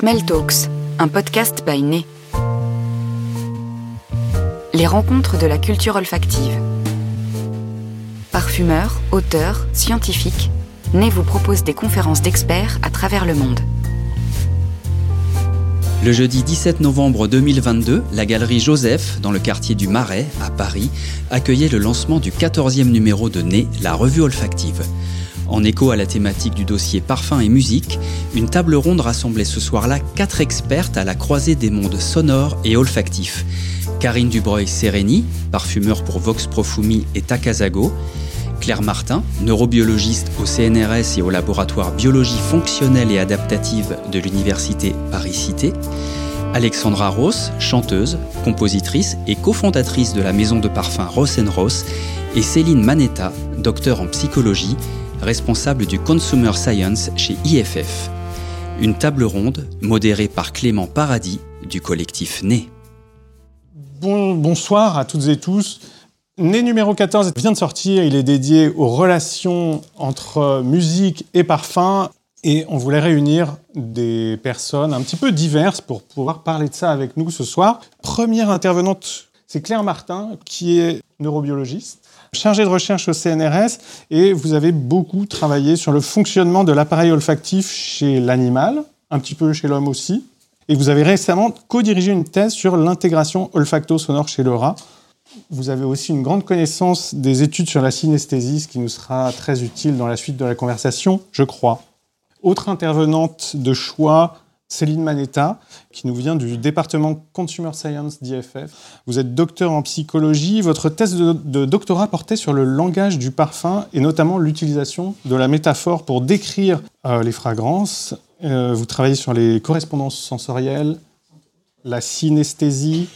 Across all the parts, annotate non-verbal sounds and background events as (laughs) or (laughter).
Smell Talks, un podcast by Né. Les rencontres de la culture olfactive. Parfumeurs, auteurs, scientifiques, Né vous propose des conférences d'experts à travers le monde. Le jeudi 17 novembre 2022, la galerie Joseph, dans le quartier du Marais, à Paris, accueillait le lancement du 14e numéro de Né, la revue olfactive. En écho à la thématique du dossier Parfum et musique, une table ronde rassemblait ce soir-là quatre expertes à la croisée des mondes sonores et olfactifs. Karine Dubreuil-Sereni, parfumeur pour Vox Profumi et Takasago, Claire Martin, neurobiologiste au CNRS et au laboratoire biologie fonctionnelle et adaptative de l'université Paris-Cité, Alexandra Ross, chanteuse, compositrice et cofondatrice de la maison de parfum Ross Ross, et Céline Manetta, docteur en psychologie, responsable du Consumer Science chez IFF. Une table ronde modérée par Clément Paradis du collectif Né. bonsoir à toutes et tous. Né numéro 14 vient de sortir, il est dédié aux relations entre musique et parfum. Et on voulait réunir des personnes un petit peu diverses pour pouvoir parler de ça avec nous ce soir. Première intervenante, c'est Claire Martin, qui est neurobiologiste chargé de recherche au CNRS et vous avez beaucoup travaillé sur le fonctionnement de l'appareil olfactif chez l'animal, un petit peu chez l'homme aussi. Et vous avez récemment co-dirigé une thèse sur l'intégration olfacto-sonore chez le rat. Vous avez aussi une grande connaissance des études sur la synesthésie, ce qui nous sera très utile dans la suite de la conversation, je crois. Autre intervenante de choix, Céline Manetta, qui nous vient du département Consumer Science d'IFF. Vous êtes docteur en psychologie. Votre thèse de, doctorat portait sur le langage du parfum et notamment l'utilisation de la métaphore pour décrire euh, les fragrances. Euh, vous travaillez sur les correspondances sensorielles, la synesthésie,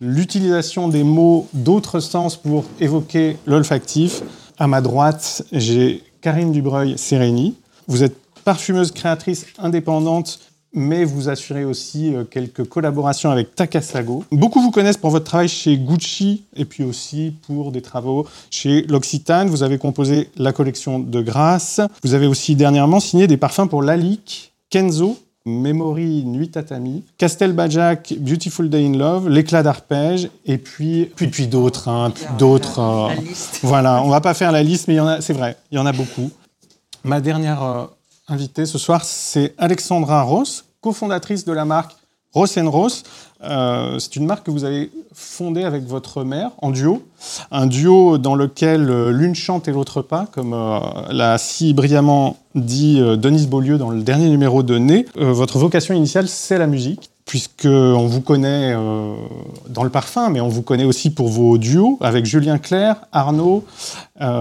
l'utilisation des mots d'autres sens pour évoquer l'olfactif. À ma droite, j'ai Karine Dubreuil-Sérény. Vous êtes parfumeuse créatrice indépendante mais vous assurez aussi euh, quelques collaborations avec Takasago. Beaucoup vous connaissent pour votre travail chez Gucci et puis aussi pour des travaux chez L'Occitane. Vous avez composé la collection de Grâce. Vous avez aussi dernièrement signé des parfums pour Lalique, Kenzo, Memory Nuit Tatami, Castel Bajak, Beautiful Day in Love, L'éclat d'arpège, et puis, puis, puis d'autres. Hein, d'autres euh, voilà, on va pas faire la liste, mais il y en a, c'est vrai, il y en a beaucoup. Ma dernière euh, invitée ce soir, c'est Alexandra Ross, cofondatrice de la marque Ross Ross. Euh, c'est une marque que vous avez fondée avec votre mère en duo. Un duo dans lequel euh, l'une chante et l'autre pas, comme euh, l'a si brillamment dit Denise Beaulieu dans le dernier numéro de Né. votre vocation initiale, c'est la musique puisqu'on vous connaît dans le parfum, mais on vous connaît aussi pour vos duos avec Julien Clerc, Arnaud,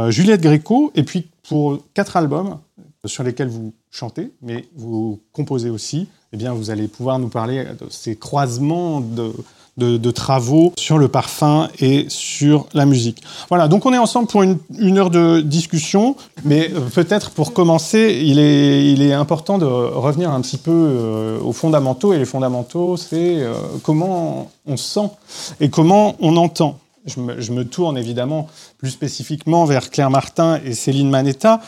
Juliette Gréco, et puis pour quatre albums sur lesquels vous chantez, mais vous composez aussi, eh bien, vous allez pouvoir nous parler de ces croisements de, travaux sur le parfum et sur la musique. Voilà, donc on est ensemble pour une, heure de discussion, mais euh, peut-être pour commencer, il est, important de revenir un petit peu euh, aux fondamentaux, et les fondamentaux, c'est euh, comment on sent et comment on entend. Je me, tourne évidemment plus spécifiquement vers Claire Martin et Céline Manetta.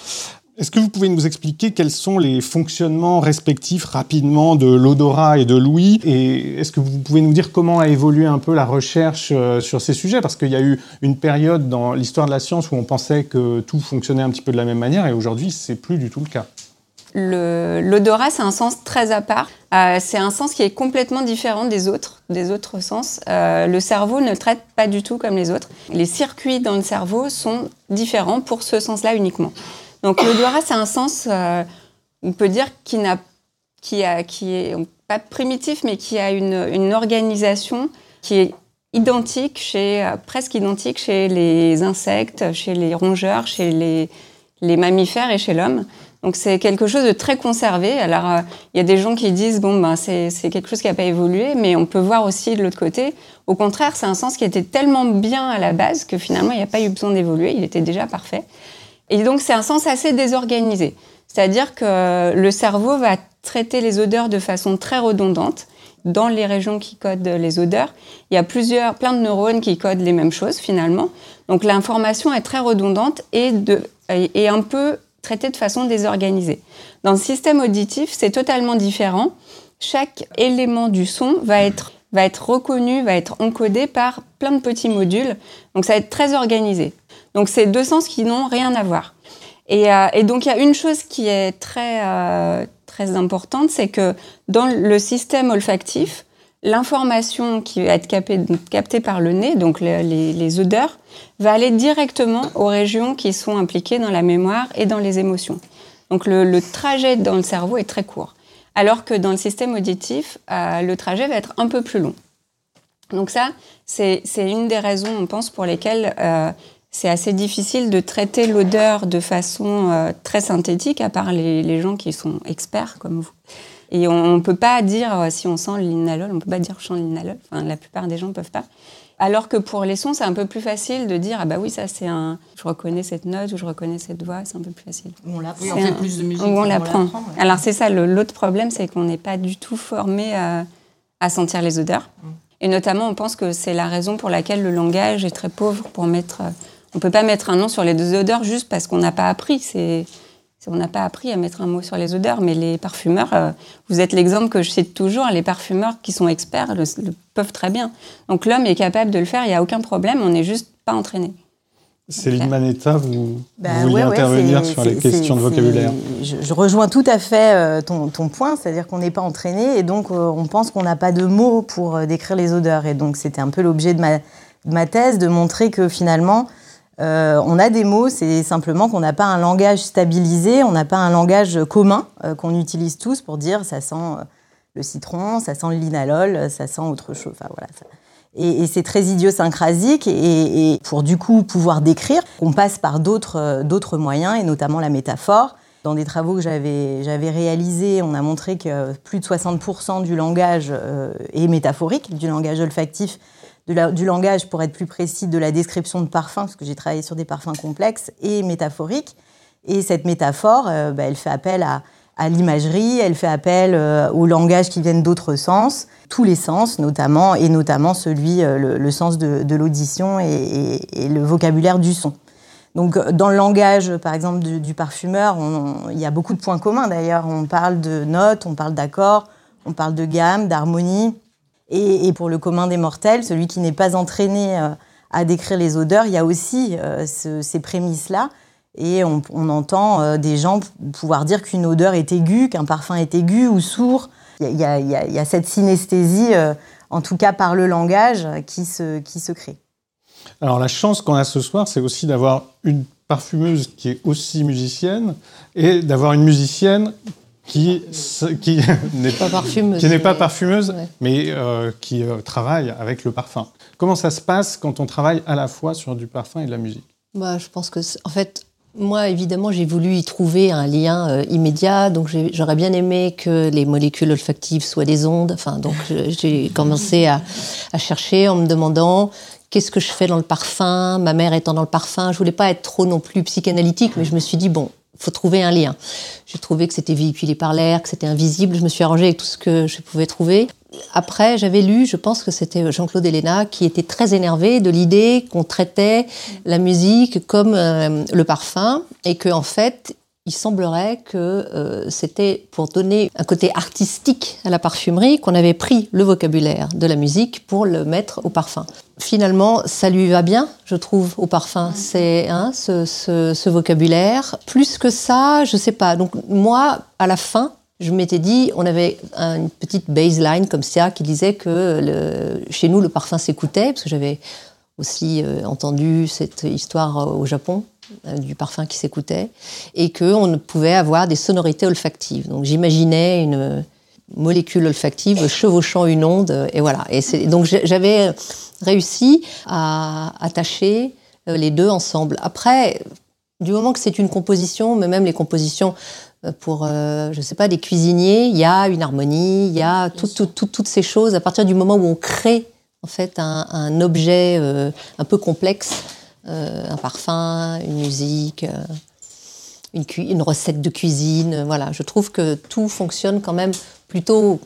Est-ce que vous pouvez nous expliquer quels sont les fonctionnements respectifs rapidement de l'odorat et de l'ouïe Et est-ce que vous pouvez nous dire comment a évolué un peu la recherche euh, sur ces sujets? Parce qu'il y a eu une période dans l'histoire de la science où on pensait que tout fonctionnait un petit peu de la même manière et aujourd'hui, c'est plus du tout le cas. L'odorat, c'est un sens très à part. Euh, c'est un sens qui est complètement différent des autres, des autres sens. Euh, le cerveau ne traite pas du tout comme les autres. Les circuits dans le cerveau sont différents pour ce sens-là uniquement. Donc l'odorat, c'est un sens, euh, on peut dire, qui, n'a, qui, a, qui est pas primitif, mais qui a une, organisation qui est identique chez, euh, presque identique chez les insectes, chez les rongeurs, chez les, les mammifères et chez l'homme. Donc c'est quelque chose de très conservé. Alors euh, il y a des gens qui disent bon ben c'est quelque chose qui n'a pas évolué, mais on peut voir aussi de l'autre côté. Au contraire, c'est un sens qui était tellement bien à la base que finalement il n'y a pas eu besoin d'évoluer. Il était déjà parfait. Et donc, c'est un sens assez désorganisé. C'est-à-dire que le cerveau va traiter les odeurs de façon très redondante. Dans les régions qui codent les odeurs, il y a plusieurs, plein de neurones qui codent les mêmes choses finalement. Donc l'information est très redondante et, de, et un peu traitée de façon désorganisée. Dans le système auditif, c'est totalement différent. chaque élément du son va être, va être reconnu, va être encodé par plein de petits modules. Donc ça va être très organisé. Donc c'est deux sens qui n'ont rien à voir. Et, euh, donc il y a une chose qui est très, euh, très importante, c'est que dans le système olfactif, l'information qui va être captée, par le nez, donc les, odeurs, va aller directement aux régions qui sont impliquées dans la mémoire et dans les émotions. Donc le, trajet dans le cerveau est très court. Alors que dans le système auditif, euh, le trajet va être un peu plus long. Donc ça, c'est une des raisons, on pense, pour lesquelles c'est assez difficile de traiter l'odeur de façon euh, très synthétique, à part les, les, gens qui sont experts comme vous. Et on ne peut pas dire, euh, si on sent linalol, on ne peut pas dire je sens le linalol. Enfin, la plupart des gens ne peuvent pas. Alors que pour les sons, c'est un peu plus facile de dire ah bah oui ça c'est un, je reconnais cette note ou je reconnais cette voix, c'est un peu plus facile. On l'apprend. on fait plus de musique. on l'apprend. Ouais. Alors c'est ça, l'autre problème, c'est qu'on n'est pas du tout formé à, à sentir les odeurs. Mm. Et notamment, on pense que c'est la raison pour laquelle le langage est très pauvre pour mettre. On peut pas mettre un nom sur les deux odeurs juste parce qu'on n'a pas appris. C'est on n'a pas appris à mettre un mot sur les odeurs, mais les parfumeurs, euh, vous êtes l'exemple que je cite toujours, les parfumeurs qui sont experts le, le peuvent très bien. Donc l'homme est capable de le faire, il n'y a aucun problème, on n'est juste pas entraîné. Céline Manetta, vous, bah, vous vouliez ouais, intervenir ouais, sur les questions de vocabulaire je, je, rejoins tout à fait euh, ton, ton point, c'est-à-dire qu'on n'est pas entraîné et donc euh, on pense qu'on n'a pas de mots pour euh, décrire les odeurs. Et donc c'était un peu l'objet de ma, de ma, thèse, de montrer que finalement, euh, on a des mots, c'est simplement qu'on n'a pas un langage stabilisé, on n'a pas un langage commun euh, qu'on utilise tous pour dire ça sent euh, le citron, ça sent le linalol, ça sent autre chose. Enfin, voilà. Et, c'est très idiosyncrasique et, pour du coup pouvoir décrire, on passe par d'autres moyens et notamment la métaphore. Dans des travaux que j'avais réalisés, on a montré que plus de 60% du langage est métaphorique, du langage olfactif du langage, pour être plus précis, de la description de parfums, parce que j'ai travaillé sur des parfums complexes, et métaphorique. Et cette métaphore, euh, bah, elle fait appel à, l'imagerie, elle fait appel euh, au langage qui viennent d'autres sens, tous les sens notamment, et notamment celui, euh, le, sens de, l'audition et, le vocabulaire du son. Donc dans le langage, par exemple, du, du parfumeur, il y a beaucoup de points communs d'ailleurs. On parle de notes, on parle d'accords, on parle de gamme, d'harmonie. Et, pour le commun des mortels, celui qui n'est pas entraîné euh, à décrire les odeurs, il y a aussi euh, ce, ces prémices-là. Et on, entend euh, des gens pouvoir dire qu'une odeur est aiguë, qu'un parfum est aigu ou sourd. Il y a, y cette synesthésie, en tout cas par le langage, qui se crée. Alors la chance qu'on a ce soir, c'est aussi d'avoir une parfumeuse qui est aussi musicienne et d'avoir une musicienne qui, qui (laughs) n'est pas parfumeuse, qui n'est pas parfumeuse ouais. mais euh, qui euh, travaille avec le parfum. Comment ça se passe quand on travaille à la fois sur du parfum et de la musique? Bah, Je pense que, en fait, moi, évidemment, j'ai voulu y trouver un lien euh, immédiat, donc j'aurais bien aimé que les molécules olfactives soient des ondes. Enfin, donc j'ai commencé à, à, chercher en me demandant qu'est-ce que je fais dans le parfum, ma mère étant dans le parfum. Je voulais pas être trop non plus psychanalytique, mais je me suis dit bon, faut trouver un lien. J'ai trouvé que c'était véhiculé par l'air, que c'était invisible. Je me suis arrangée avec tout ce que je pouvais trouver. Après, j'avais lu, je pense que c'était Jean-Claude Héléna, qui était très énervé de l'idée qu'on traitait la musique comme euh, le parfum et que en fait, il semblerait que euh, c'était pour donner un côté artistique à la parfumerie qu'on avait pris le vocabulaire de la musique pour le mettre au parfum. Finalement, ça lui va bien, je trouve, au parfum, c'est hein, ce, ce, ce, vocabulaire. Plus que ça, je sais pas. Donc moi, à la fin, je m'étais dit, on avait une petite baseline comme ça qui disait que le, chez nous, le parfum s'écoutait, parce que j'avais aussi euh, entendu cette histoire au Japon euh, du parfum qui s'écoutait, et qu'on pouvait avoir des sonorités olfactives. Donc j'imaginais une molécule olfactive chevauchant une onde, et voilà. Et donc j'avais réussi à attacher euh, les deux ensemble. Après, du moment que c'est une composition, mais même les compositions euh, pour, euh, je sais pas, des cuisiniers, il y a une harmonie, il y a tout, tout, tout, toutes ces choses. À partir du moment où on crée en fait un, un objet euh, un peu complexe, euh, un parfum, une musique, euh, une, une, recette de cuisine, voilà, je trouve que tout fonctionne quand même plutôt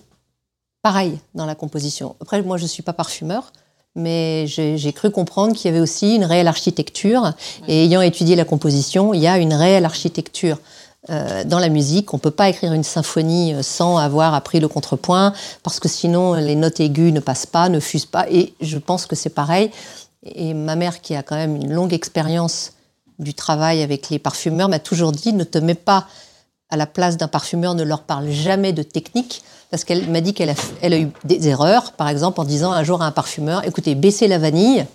pareil dans la composition. Après, moi, je suis pas parfumeur. Mais j'ai cru comprendre qu'il y avait aussi une réelle architecture. Et ayant étudié la composition, il y a une réelle architecture euh, dans la musique. On ne peut pas écrire une symphonie euh, sans avoir appris le contrepoint, parce que sinon les notes aiguës ne passent pas, ne fusent pas. Et je pense que c'est pareil. Et ma mère, qui a quand même une longue expérience du travail avec les parfumeurs, m'a toujours dit ne te mets pas à la place d'un parfumeur, ne leur parle jamais de technique, parce qu'elle m'a dit qu'elle a, eu des erreurs, par exemple en disant un jour à un parfumeur, écoutez, baissez la vanille,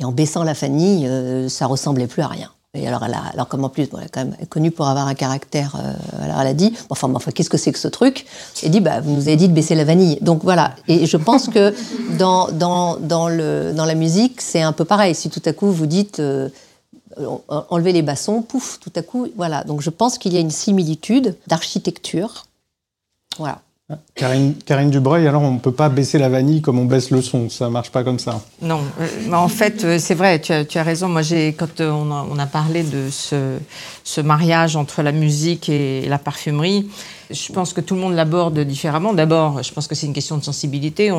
et en baissant la vanille, euh, ça ressemblait plus à rien. Et alors, elle a, alors comme en plus, elle est quand même connue pour avoir un caractère, euh, alors elle a dit, enfin, enfin qu'est-ce que c'est que ce truc? Elle dit, bah, vous nous avez dit de baisser la vanille. Donc voilà. Et je pense que dans, dans, dans, le, dans la musique, c'est un peu pareil. Si tout à coup vous dites, euh, enlevez les bassons, pouf, tout à coup, voilà. Donc je pense qu'il y a une similitude d'architecture. Voilà. Karine, Dubreuil, alors on ne peut pas baisser la vanille comme on baisse le son, ça marche pas comme ça. Non, euh, en fait, euh, c'est vrai, tu as, raison. Moi, quand euh, on a, parlé de ce, mariage entre la musique et la parfumerie, je pense que tout le monde l'aborde différemment. D'abord, je pense que c'est une question de sensibilité.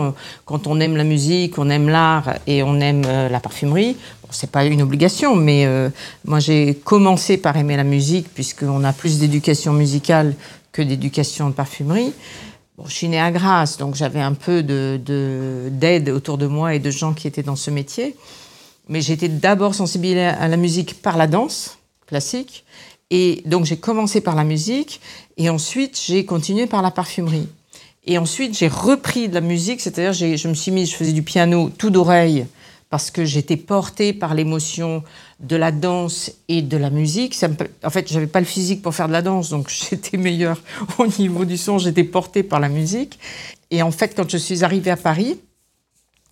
quand on aime la musique, on aime l'art et on aime la parfumerie, bon, c'est pas une obligation, mais moi j'ai commencé par aimer la musique puisqu'on a plus d'éducation musicale que d'éducation de parfumerie je suis née à Grasse, donc j'avais un peu d'aide de, autour de moi et de gens qui étaient dans ce métier. Mais j'étais d'abord sensibilisée à la musique par la danse classique. Et donc j'ai commencé par la musique et ensuite j'ai continué par la parfumerie. Et ensuite j'ai repris de la musique, c'est-à-dire je me suis mise, je faisais du piano tout d'oreille parce que j'étais portée par l'émotion de la danse et de la musique. en fait, j'avais pas le physique pour faire de la danse, donc (laughs) j'étais meilleure au niveau du son. J'étais portée par la musique. Et en fait, quand je suis arrivée à Paris,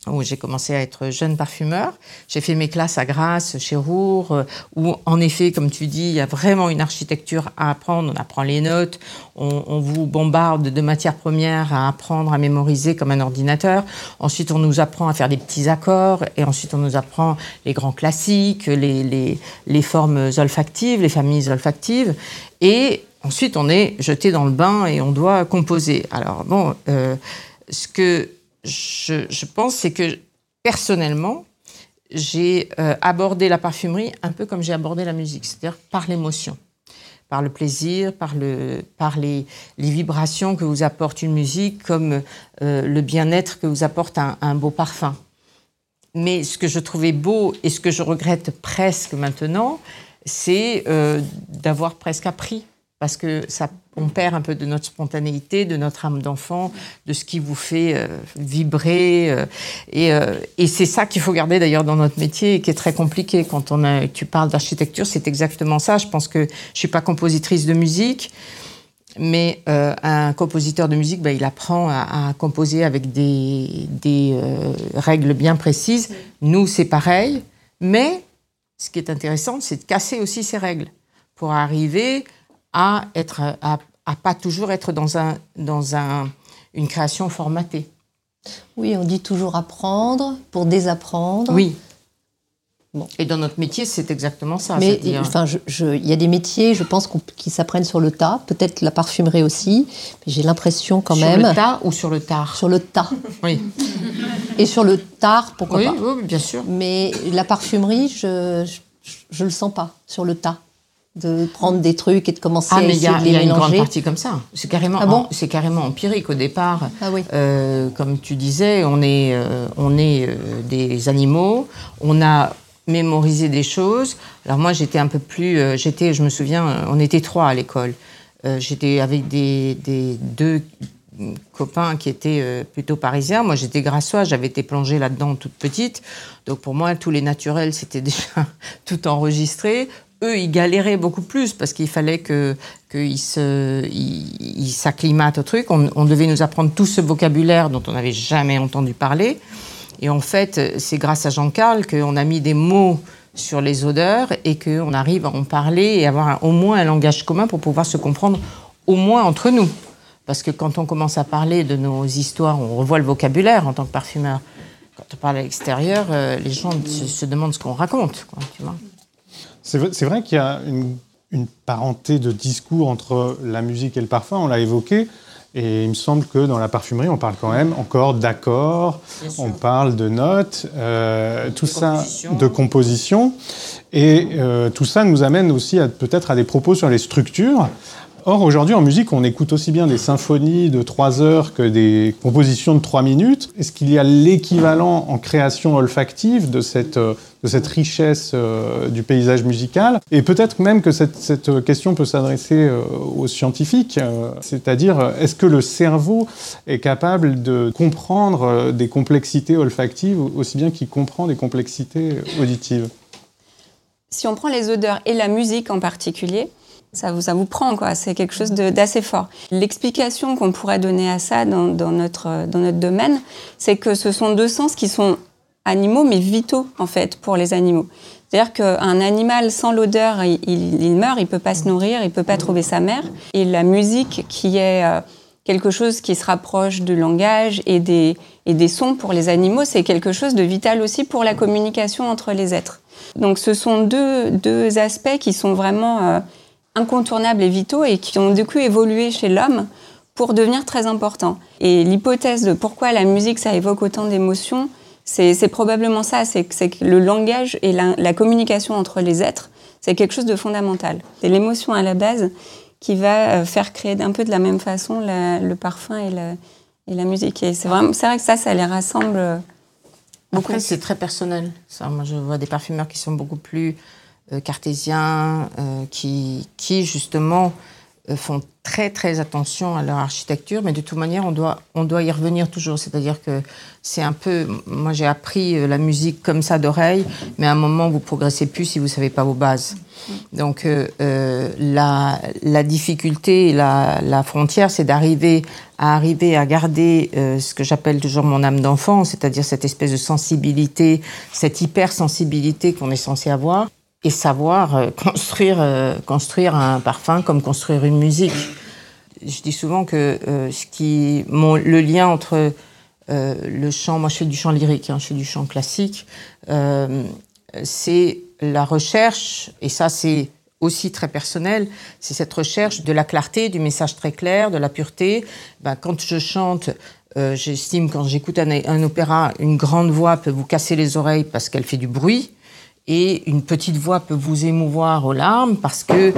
où j'ai commencé à être jeune parfumeur. J'ai fait mes classes à Grasse, chez Roure, euh, où en effet, comme tu dis, il y a vraiment une architecture à apprendre. On apprend les notes, on, vous bombarde de matières premières à apprendre, à mémoriser comme un ordinateur. Ensuite, on nous apprend à faire des petits accords, et ensuite on nous apprend les grands classiques, les, les, formes olfactives, les familles olfactives. Et ensuite, on est jeté dans le bain et on doit composer. Alors bon, euh, ce que je, pense, c'est que personnellement, j'ai euh, abordé la parfumerie un peu comme j'ai abordé la musique, c'est-à-dire par l'émotion, par le plaisir, par, le, par les, vibrations que vous apporte une musique, comme euh, le bien-être que vous apporte un, beau parfum. Mais ce que je trouvais beau et ce que je regrette presque maintenant, c'est euh, d'avoir presque appris parce que ça, on perd un peu de notre spontanéité, de notre âme d'enfant, de ce qui vous fait euh, vibrer. Euh, euh, et, c'est ça qu'il faut garder d'ailleurs dans notre métier et qui est très compliqué. Quand tu parles d'architecture, c'est exactement ça. Je pense que je suis pas compositrice de musique, mais un compositeur de musique, ben, il apprend à, composer avec des, des règles bien précises. Nous, c'est pareil, mais ce qui est intéressant, c'est de casser aussi ces règles pour arriver à être à, pas toujours être dans un dans un une création formatée. Oui, on dit toujours apprendre pour désapprendre. Oui. Bon. Et dans notre métier, c'est exactement ça. Mais enfin, il y a des métiers, je pense, qui s'apprennent sur le tas. Peut-être la parfumerie aussi. Mais j'ai l'impression quand même. Sur le tas ou sur le tard? Sur le tas. Oui. Et sur le tard, pourquoi oui, pas? Oui, bien sûr. Mais la parfumerie, je, je, le sens pas sur le tas de prendre des trucs et de commencer ah, à essayer de les Il y a une grande partie comme ça. C'est carrément, ah c'est carrément empirique au départ. Ah oui. euh, comme tu disais, on est, euh, on est euh, des animaux. On a mémorisé des choses. Alors moi, j'étais un peu plus, j'étais, je me souviens, on était trois à l'école. j'étais avec des, des, deux copains qui étaient plutôt parisiens. Moi, j'étais grassois, j'avais été plongée là-dedans toute petite. Donc pour moi, tous les naturels, c'était (laughs) déjà tout enregistré eux, ils galéraient beaucoup plus parce qu'il fallait que qu'ils s'acclimatent au truc. On, devait nous apprendre tout ce vocabulaire dont on n'avait jamais entendu parler. Et en fait, c'est grâce à Jean-Carl qu'on a mis des mots sur les odeurs et qu'on arrive à en parler et avoir au moins un langage commun pour pouvoir se comprendre au moins entre nous. Parce que quand on commence à parler de nos histoires, on revoit le vocabulaire en tant que parfumeur. Quand on parle à l'extérieur, euh, les gens se, demandent ce qu'on raconte. C'est vrai, qu'il y a une, parenté de discours entre la musique et le parfum, on l'a évoqué. Et il me semble que dans la parfumerie, on parle quand même encore d'accords, on parle de notes, euh, tout ça, composition. de composition. Et euh, tout ça nous amène aussi peut-être à des propos sur les structures. Or, aujourd'hui, en musique, on écoute aussi bien des symphonies de 3 heures que des compositions de 3 minutes. Est-ce qu'il y a l'équivalent en création olfactive de cette, euh, richesse euh, du paysage musical? Et peut-être même que cette, question peut s'adresser euh, aux scientifiques, c'est-à-dire, est-ce que le cerveau est capable de comprendre des complexités olfactives aussi bien qu'il comprend des complexités auditives? Si on prend les odeurs et la musique en particulier, ça vous, ça vous prend, quoi. C'est quelque chose d'assez fort. L'explication qu'on pourrait donner à ça dans, dans notre, dans notre domaine, c'est que ce sont deux sens qui sont animaux, mais vitaux, en fait, pour les animaux. C'est-à-dire qu'un animal sans l'odeur, il, il- il meurt, il peut pas se nourrir, il peut pas trouver sa mère. Et la musique, qui est euh, quelque chose qui se rapproche du langage et des, et des sons pour les animaux, c'est quelque chose de vital aussi pour la communication entre les êtres. Donc ce sont deux, deux aspects qui sont vraiment euh, incontournables et vitaux et qui ont du coup évolué chez l'homme pour devenir très importants. Et l'hypothèse de pourquoi la musique, ça évoque autant d'émotions, c'est probablement ça, c'est que, le langage et la, communication entre les êtres, c'est quelque chose de fondamental. C'est l'émotion à la base qui va euh, faire créer d'un peu de la même façon le parfum et la, musique. Et c'est vrai que ça, ça les rassemble euh, beaucoup. C'est très personnel. Moi, je vois des parfumeurs qui sont beaucoup plus cartésiens, euh, qui, qui justement euh, font très très attention à leur architecture, mais de toute manière, on doit, on doit y revenir toujours. C'est-à-dire que c'est un peu. Moi, j'ai appris euh, la musique comme ça d'oreille, mais à un moment, vous progressez plus si vous savez pas vos bases. Donc, euh, euh, la, la difficulté, la, la frontière, c'est d'arriver à arriver à garder euh, ce que j'appelle toujours mon âme d'enfant, c'est-à-dire cette espèce de sensibilité, cette hypersensibilité qu'on est censé avoir, et savoir euh, (laughs) construire, euh, construire un parfum comme construire une musique. Je dis souvent que euh, ce qui, mon, le lien entre euh, le chant, moi je fais du chant lyrique, hein, je fais du chant classique, euh, c'est la recherche, et ça c'est aussi très personnel, c'est cette recherche de la clarté, du message très clair, de la pureté. Ben, quand je chante, j'estime quand j'écoute un, un opéra, une grande voix peut vous casser les oreilles parce qu'elle fait du bruit, et une petite voix peut vous émouvoir aux larmes parce que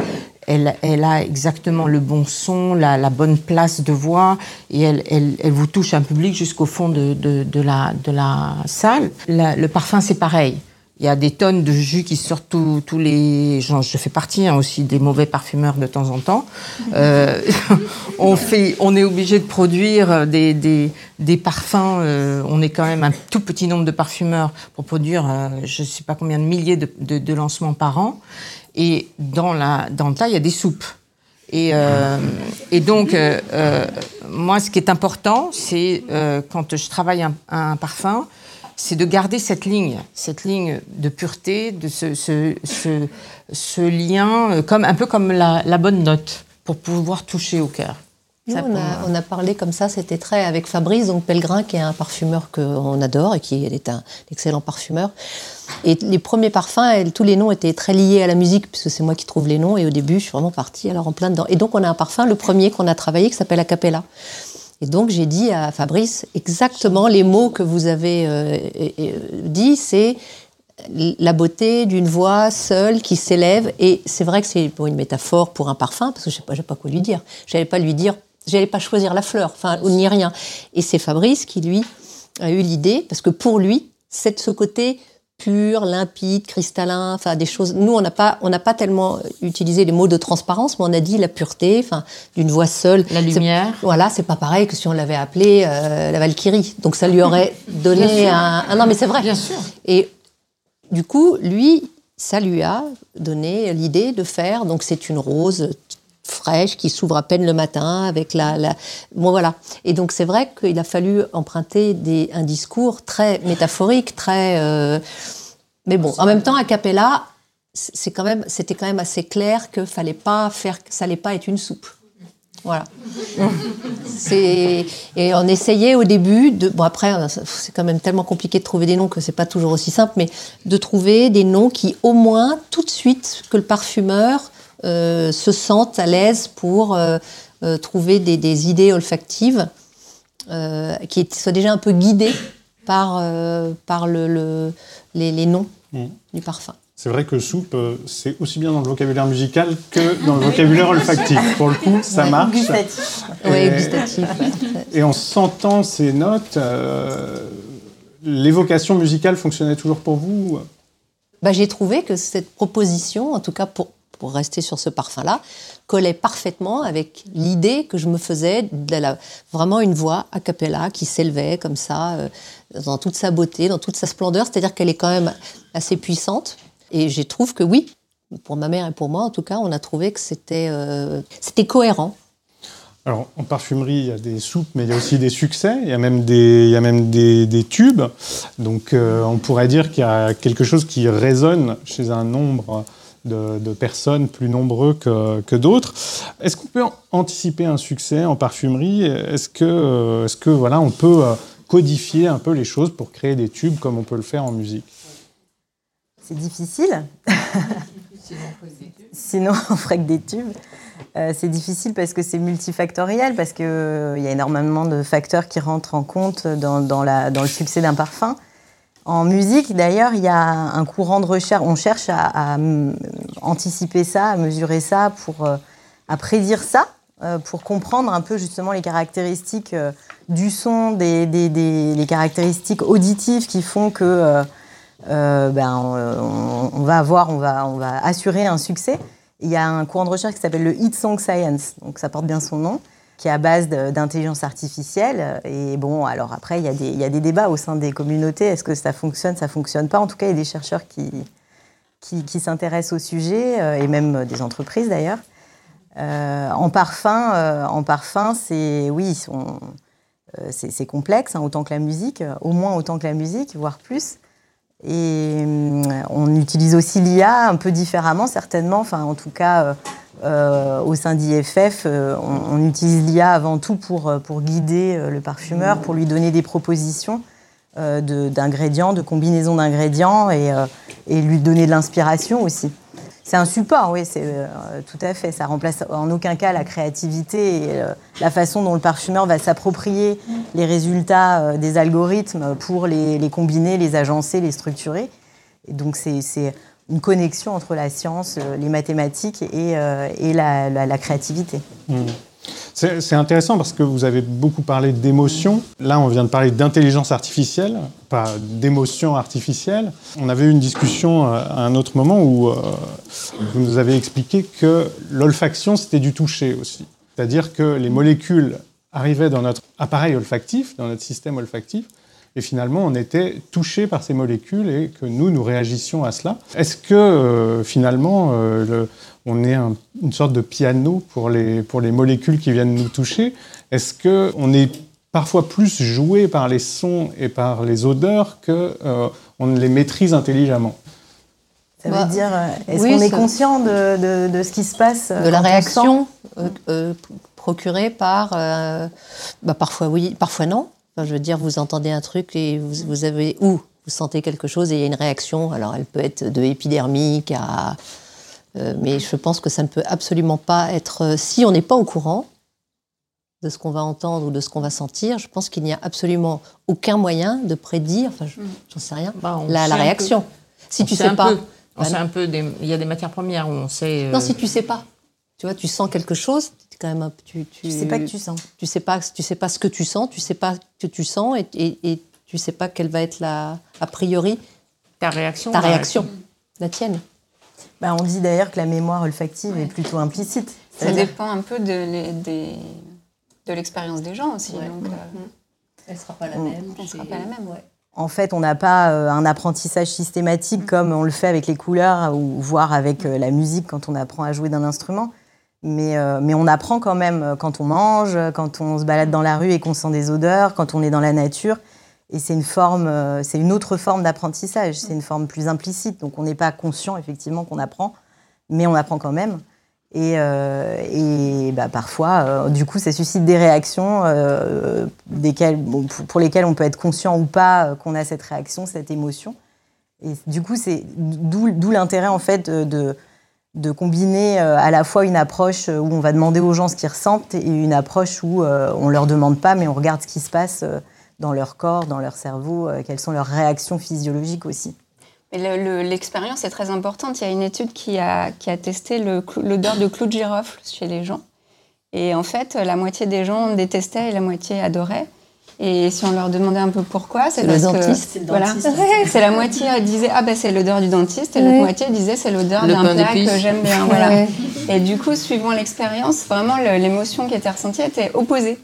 elle, elle a exactement le bon son, la, la bonne place de voix, et elle, elle, elle vous touche un public jusqu'au fond de, de, de la, de la salle. Le parfum, c'est pareil. Il y a des tonnes de jus qui sortent tous, tous les. genre, je fais partie hein, aussi des mauvais parfumeurs de temps en temps. Euh, (laughs) on, fait, on est obligé de produire des, des, des parfums. euh, on est quand même un tout petit nombre de parfumeurs pour produire euh, je ne sais pas combien de milliers de, de, de lancements par an. Et dans, la, dans le tas, il y a des soupes. Et, euh, et donc, euh, euh, moi, ce qui est important, c'est euh, quand je travaille un, un parfum, c'est de garder cette ligne, cette ligne de pureté, de ce, ce, ce, ce lien, euh, comme, un peu comme la, la bonne note, pour pouvoir toucher au cœur. Nous, Ça, on, a, moi. on a parlé comme ça, c'était très avec Fabrice, donc Pellegrin, qui est un parfumeur qu'on adore et qui est un excellent parfumeur. Et les premiers parfums, tous les noms étaient très liés à la musique, puisque c'est moi qui trouve les noms. Et au début, je suis vraiment partie alors en plein dedans. Et donc, on a un parfum, le premier qu'on a travaillé, qui s'appelle Acapella. Et donc, j'ai dit à Fabrice exactement les mots que vous avez euh, euh, dit. C'est la beauté d'une voix seule qui s'élève. Et c'est vrai que c'est bon, une métaphore pour un parfum, parce que je sais pas, pas quoi lui dire. J'allais pas lui dire, j'allais pas choisir la fleur, enfin, ni rien. Et c'est Fabrice qui, lui, a eu l'idée, parce que pour lui, c'est de ce côté pur, limpide, cristallin, enfin des choses. Nous, on n'a pas, on n'a pas tellement utilisé les mots de transparence, mais on a dit la pureté, enfin d'une voix seule. La lumière. Voilà, c'est pas pareil que si on l'avait appelé euh, la Valkyrie. Donc ça lui aurait (laughs) donné un. Ah non, mais c'est vrai. Bien sûr. Et du coup, lui, ça lui a donné l'idée de faire. Donc, c'est une rose fraîche qui s'ouvre à peine le matin avec la. Bon, voilà. Et donc, c'est vrai qu'il a fallu emprunter des, un discours très métaphorique, très. euh, Mais bon, en même temps, a cappella, c'est quand même, c'était quand même assez clair que fallait pas faire, ça allait pas être une soupe. Voilà. C'est et on essayait au début de bon après c'est quand même tellement compliqué de trouver des noms que c'est pas toujours aussi simple mais de trouver des noms qui au moins tout de suite que le parfumeur euh, se sente à l'aise pour euh, euh, trouver des, idées olfactives euh, qui soient déjà un peu guidées par, par le, les, noms mmh. du parfum. C'est vrai que soupe, c'est aussi bien dans le vocabulaire musical que dans le vocabulaire olfactif. Pour le coup, ça marche. Gustatif. Oui, gustatif. Et en sentant ces notes, l'évocation musicale fonctionnait toujours pour vous bah, J'ai trouvé que cette proposition, en tout cas pour, pour rester sur ce parfum-là, collait parfaitement avec l'idée que je me faisais de la, vraiment une voix a cappella qui s'élevait comme ça, euh, dans toute sa beauté, dans toute sa splendeur, c'est-à-dire qu'elle est quand même assez puissante. Et je trouve que oui, pour ma mère et pour moi en tout cas, on a trouvé que c'était euh, cohérent. Alors, en parfumerie, il y a des soupes, mais il y a aussi des succès. Il y a même des, il y a même des tubes. Donc, euh, on pourrait dire qu'il y a quelque chose qui résonne chez un nombre de, personnes plus nombreux que, d'autres. Est-ce qu'on peut anticiper un succès en parfumerie? Est-ce que, euh, est-ce que voilà, on peut euh, codifier un peu les choses pour créer des tubes comme on peut le faire en musique? C'est difficile. Sinon, on ferait que des tubes. Euh, c'est difficile parce que c'est multifactoriel, parce qu'il il y a énormément de facteurs qui rentrent en compte dans le succès d'un parfum. En musique, d'ailleurs, il y a un courant de recherche. On cherche à, anticiper ça, à mesurer ça, pour, euh, à prédire ça, euh, pour comprendre un peu justement les caractéristiques euh, du son, les caractéristiques auditives qui font que ben, on, va avoir, on va assurer un succès. Il y a un courant de recherche qui s'appelle le Hit Song Science, donc ça porte bien son nom qui est à base d'intelligence artificielle. Et bon, alors après, il y, y, a des débats au sein des communautés. Est-ce que ça fonctionne, ça fonctionne pas? En tout cas, il y a des chercheurs qui, qui, s'intéressent au sujet, euh, et même des entreprises d'ailleurs. Euh, en parfum, euh, parfum c'est oui, c'est complexe, hein, autant que la musique, au moins autant que la musique, voire plus. Et on utilise aussi l'IA un peu différemment, certainement. Enfin, en tout cas, euh, au sein d'IFF, euh, on, utilise l'IA avant tout pour, euh, pour guider le parfumeur, pour lui donner des propositions d'ingrédients, de, combinaisons d'ingrédients et, et, lui donner de l'inspiration aussi. C'est un support, oui, c'est tout à fait. Ça remplace en aucun cas la créativité et la façon dont le parfumeur va s'approprier les résultats des algorithmes pour les, les, combiner, les agencer, les structurer. Et donc c'est une connexion entre la science, euh, les mathématiques et, euh, la, créativité. Hmm. C'est intéressant parce que vous avez beaucoup parlé d'émotion. Là, on vient de parler d'intelligence artificielle, pas d'émotion artificielle. On avait eu une discussion euh, à un autre moment où vous nous avez expliqué que l'olfaction, c'était du toucher aussi. C'est-à-dire que les molécules arrivaient dans notre appareil olfactif, dans notre système olfactif, et finalement on était touché par ces molécules et que nous, nous réagissions à cela. Est-ce que euh, finalement euh, on est une sorte de piano pour les, pour les molécules qui viennent nous toucher? Est-ce qu'on est parfois plus joué par les sons et par les odeurs qu'on euh, on les maîtrise intelligemment? Ça veut bah, dire, est-ce qu'on est conscient de, de, ce qui se passe De la réaction procurée par, bah, parfois oui, parfois non je veux dire, vous entendez un truc et vous, avez ou vous sentez quelque chose et il y a une réaction. Alors, elle peut être de épidermique à. Euh, mais je pense que ça ne peut absolument pas être. Euh, si on n'est pas au courant de ce qu'on va entendre ou de ce qu'on va sentir, je pense qu'il n'y a absolument aucun moyen de prédire, enfin, j'en sais rien, bah, la, réaction. Si tu sais pas. on bah, sait un peu il y a des matières premières où on sait. Non, si tu sais pas. Tu vois, tu sens quelque chose, quand même tu, tu, sais pas que tu sens. Tu sais pas, tu sais pas ce que tu sens, tu sais pas que tu sens et, et, et tu sais pas quelle va être la, a priori, ta réaction. Ta réaction, la tienne. Bah, on dit d'ailleurs que la mémoire olfactive est plutôt implicite. Ça dépend un peu de, de l'expérience des gens aussi. Elle ne Elle sera pas la même. Elle sera pas la même, ouais. En fait, on n'a pas euh, un apprentissage systématique comme on le fait avec les couleurs ou voire avec euh, la musique quand on apprend à jouer d'un instrument. Euh, mais, on apprend quand même euh, quand on mange, quand on se balade dans la rue et qu'on sent des odeurs, quand on est dans la nature. Et c'est une euh, autre forme d'apprentissage. C'est une forme plus implicite. Donc on n'est pas conscient effectivement qu'on apprend, mais on apprend quand même. Et, bah, parfois, du coup, ça suscite des réactions pour lesquelles on peut être conscient ou pas qu'on a cette réaction, cette émotion. Et du coup, c'est d'où l'intérêt en fait de combiner euh, à la fois une approche où on va demander aux gens ce qu'ils ressentent et une approche où euh, on leur demande pas, mais on regarde ce qui se passe euh, dans leur corps, dans leur cerveau, euh, quelles sont leurs réactions physiologiques aussi. L'expérience est très importante. Il y a une étude qui a, qui a testé l'odeur de clou de girofle chez les gens. Et en fait, la moitié des gens détestaient et la moitié adoraient. Et si on leur demandait un peu pourquoi, c'est le dentiste, que c'est le voilà, (laughs) c'est la moitié disait ah ben c'est l'odeur du dentiste et l'autre Ouais. moitié disait c'est l'odeur Le d'un plat que j'aime bien. (laughs) Voilà. Ouais. Et du coup, suivant l'expérience, vraiment le- l'émotion qui était ressentie était opposée.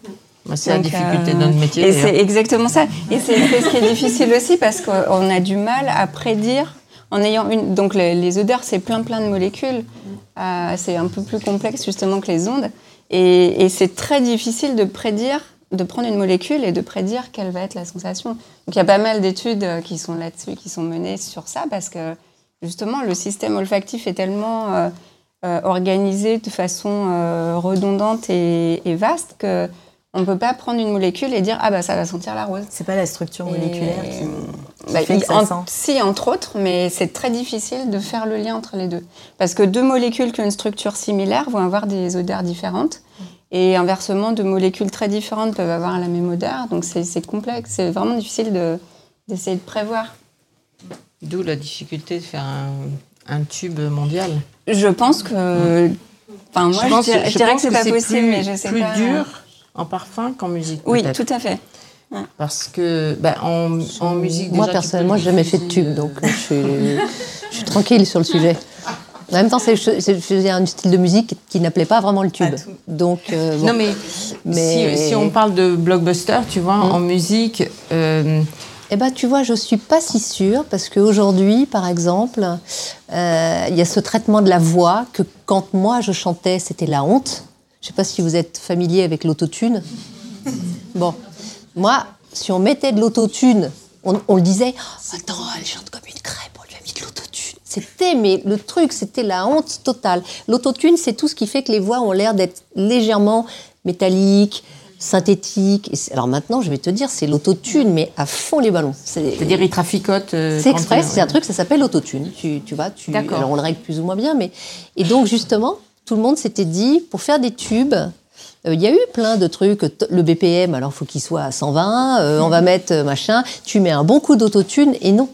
Bah, C'est la difficulté euh, de notre métier. Et d'ailleurs. c'est exactement ça. Et c'est c'est ce qui est difficile aussi parce qu'on a du mal à prédire en ayant une. Donc les, les odeurs, c'est plein plein de molécules. Euh, c'est un peu plus complexe justement que les ondes. Et, et c'est très difficile de prédire, de prendre une molécule et de prédire quelle va être la sensation. Donc il y a pas mal d'études euh, qui sont là-dessus, qui sont menées sur ça parce que justement le système olfactif est tellement euh, euh, organisé de façon euh, redondante et, et vaste que on ne peut pas prendre une molécule et dire ah bah ça va sentir la rose. C'est pas la structure moléculaire Et, qui, bah, fait que ça en- sent. si, entre autres, mais c'est très difficile de faire le lien entre les deux. Parce que deux molécules qui ont une structure similaire vont avoir des odeurs différentes. Et inversement, deux molécules très différentes peuvent avoir la même odeur. Donc c'est complexe, c'est vraiment difficile de- d'essayer de prévoir. D'où la difficulté de faire un, un tube mondial. Je pense que. Enfin, moi, je, pense- dirais, je dirais que c'est pas possible, plus, mais je sais plus pas. dur en parfum qu'en musique. Oui, tout à fait. Parce que bah, en, en musique. Moi, déjà, personnellement, j'ai jamais fait de tube, donc je suis, je suis tranquille sur le sujet. En même temps, c'est- un style de musique qui n'appelait pas vraiment le tube. Donc, euh, bon. Non, mais, Mais- Si, si on parle de blockbuster, tu vois, en musique, euh, Eh ben, tu vois, je suis pas si sûre parce qu'aujourd'hui, par exemple, euh, il y a ce traitement de la voix que quand moi je chantais, c'était la honte. Je sais pas si vous êtes familier avec l'autotune. Bon, moi, si on mettait de l'autotune, on, on le disait, Oh, attends, elle chante comme une crêpe, on lui a mis de l'autotune. C'était, mais le truc, c'était la honte totale. L'autotune, c'est tout ce qui fait que les voix ont l'air d'être légèrement métalliques, synthétiques. Et alors maintenant, je vais te dire, c'est l'autotune, mais à fond les ballons. C'est- c'est-à-dire, il traficote. euh, c'est express, c'est un truc, ça s'appelle l'autotune. Tu, tu vois, tu, D'accord. alors on le règle plus ou moins bien, mais et donc justement, tout le monde s'était dit pour faire des tubes. euh, Il y a eu plein de trucs. Le BPM, alors faut qu'il soit à 120. euh, on va mettre euh, machin. Tu mets un bon coup d'autotune et non.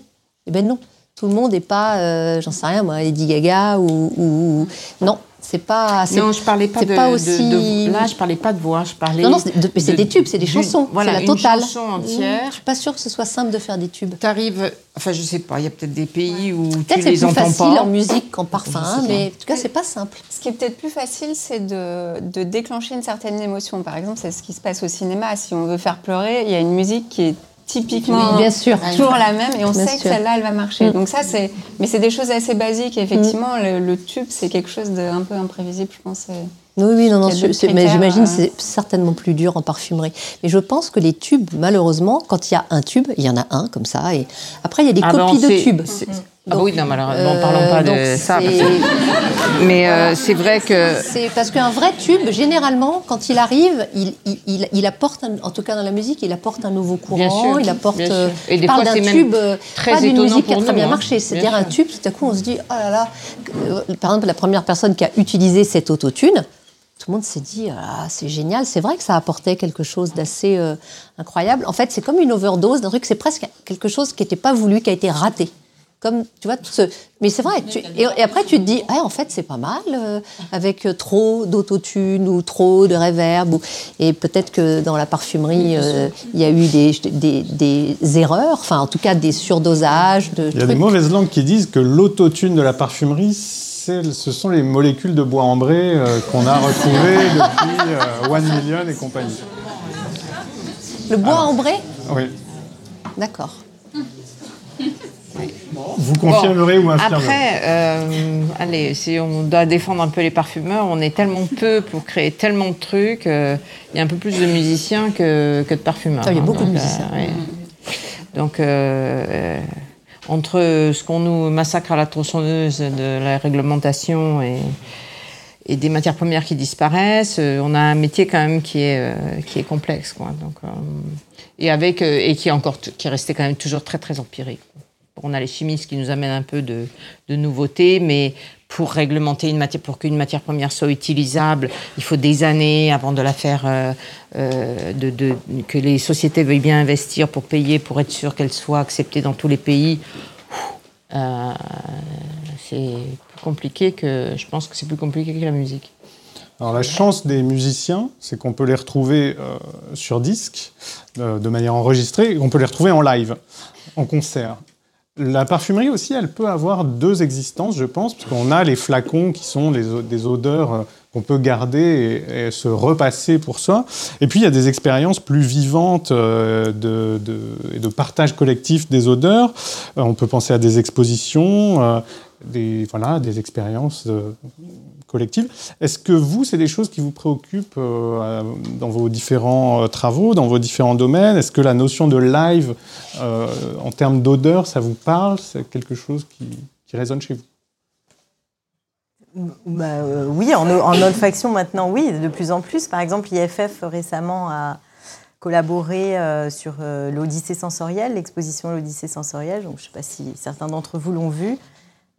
Eh ben non. Tout le monde n'est pas, euh, j'en sais rien moi, Lady Gaga ou, ou- ou- non. C'est pas. c'est- Non, je parlais pas c'est de, pas de- aussi- de- Là, je parlais pas de voix, je parlais. Non, non, c'est de- mais c'est de- des tubes, c'est des chansons. Voilà, c'est la une totale. chanson entière. Je suis pas sûre que ce soit simple de faire des tubes. T'arrives, enfin, je sais pas, il y a peut-être des pays où tu Peut-être c'est les plus facile en musique qu'en parfum, hein, mais en tout cas, c'est pas simple. Ce qui est peut-être plus facile, c'est de, de déclencher une certaine émotion. Par exemple, c'est ce qui se passe au cinéma. Si on veut faire pleurer, il y a une musique qui est typiquement Oui, bien sûr. toujours la même et on Bien sait que celle-là, elle va marcher. Mm. Donc ça, c'est... Mais c'est des choses assez basiques. Et effectivement, le, le tube, c'est quelque chose d'un peu imprévisible, je pense. et- Oui, oui, non, non, c'est- mais j'imagine euh. que c'est certainement plus dur en parfumerie. Mais je pense que les tubes, malheureusement, quand il y a un tube, il y en a un comme ça, et après il y a des Ah ben, copies de c'est- tubes. Ah Donc, oui, non, mais alors, euh, parlons pas de ça. Mais euh, c'est vrai que. C'est parce qu'un vrai tube, généralement, quand il arrive, il, il, il- il apporte, un- en tout cas dans la musique, il apporte un nouveau courant, Bien sûr, il apporte. bien sûr. euh, Et des parle fois, d'un c'est même tube, très pas d'une musique qui a très bien hein. marché. C'est-à-dire un tube, tout à coup, on se dit, oh là là. Par exemple, la première personne qui a utilisé cette autotune, tout le monde s'est dit, ah, c'est génial. C'est vrai que ça apportait quelque chose d'assez euh, incroyable. En fait, c'est comme une overdose d'un truc, c'est presque quelque chose qui n'était pas voulu, qui a été raté. Comme, tu vois, tout ce... mais c'est vrai. tu- Et, et après, tu te dis, ah, en fait, c'est pas mal, euh, avec euh, trop d'autotune ou trop de reverb. Ou... Et peut-être que dans la parfumerie, euh, il y a eu des, des, des erreurs, enfin, en tout cas, des surdosages de Il y a des mauvaises langues qui disent que l'autotune de la parfumerie, c'est- ce sont les molécules de bois ambré euh, qu'on a retrouvées (laughs) depuis euh, One Million et compagnie. Le bois Alors. ambré? Oui. D'accord. (laughs) Vous confirmerez ou infirmerez Après, euh, allez, si on doit défendre un peu les parfumeurs, on est tellement peu pour créer tellement de trucs. euh, Il y a un peu plus de musiciens que, que de parfumeurs. Ah, il y a hein, beaucoup de donc, musiciens. ouais. Donc, euh, euh, entre ce qu'on nous massacre à la tronçonneuse de la réglementation et, et des matières premières qui disparaissent, euh, on a un métier quand même qui est, euh, qui est complexe. Quoi. Donc, euh, et, avec, euh, et qui est, encore, qui est resté quand même toujours très, très empirique. On a les chimistes qui nous amènent un peu de, nouveautés, mais pour réglementer une matière, pour qu'une matière première soit utilisable, il faut des années avant de la faire, euh, euh, que les sociétés veuillent bien investir pour payer, pour être sûr qu'elle soit acceptée dans tous les pays. Euh, c'est plus compliqué que, je pense que c'est plus compliqué que la musique. Alors la chance des musiciens, c'est qu'on peut les retrouver sur disque, de manière enregistrée, et on peut les retrouver en live, en concert. La parfumerie aussi, elle peut avoir deux existences, je pense, parce qu'on a les flacons qui sont des odeurs euh, qu'on peut garder et, se repasser pour soi. Et puis, il y a des expériences plus vivantes euh, de, de, partage collectif des odeurs. Euh, on peut penser à des expositions, des, voilà, des expériences collective. Est-ce que vous, c'est des choses qui vous préoccupent euh, dans vos différents euh, travaux, dans vos différents domaines? Est-ce que la notion de live euh, en termes d'odeur, ça vous parle? C'est quelque chose qui, résonne chez vous? Bah, Oui, en, en, olfaction maintenant, oui, de plus en plus. Par exemple, IFF récemment a collaboré sur l'Odyssée sensorielle, l'exposition L'Odyssée sensorielle. Donc, je ne sais pas si certains d'entre vous l'ont vu.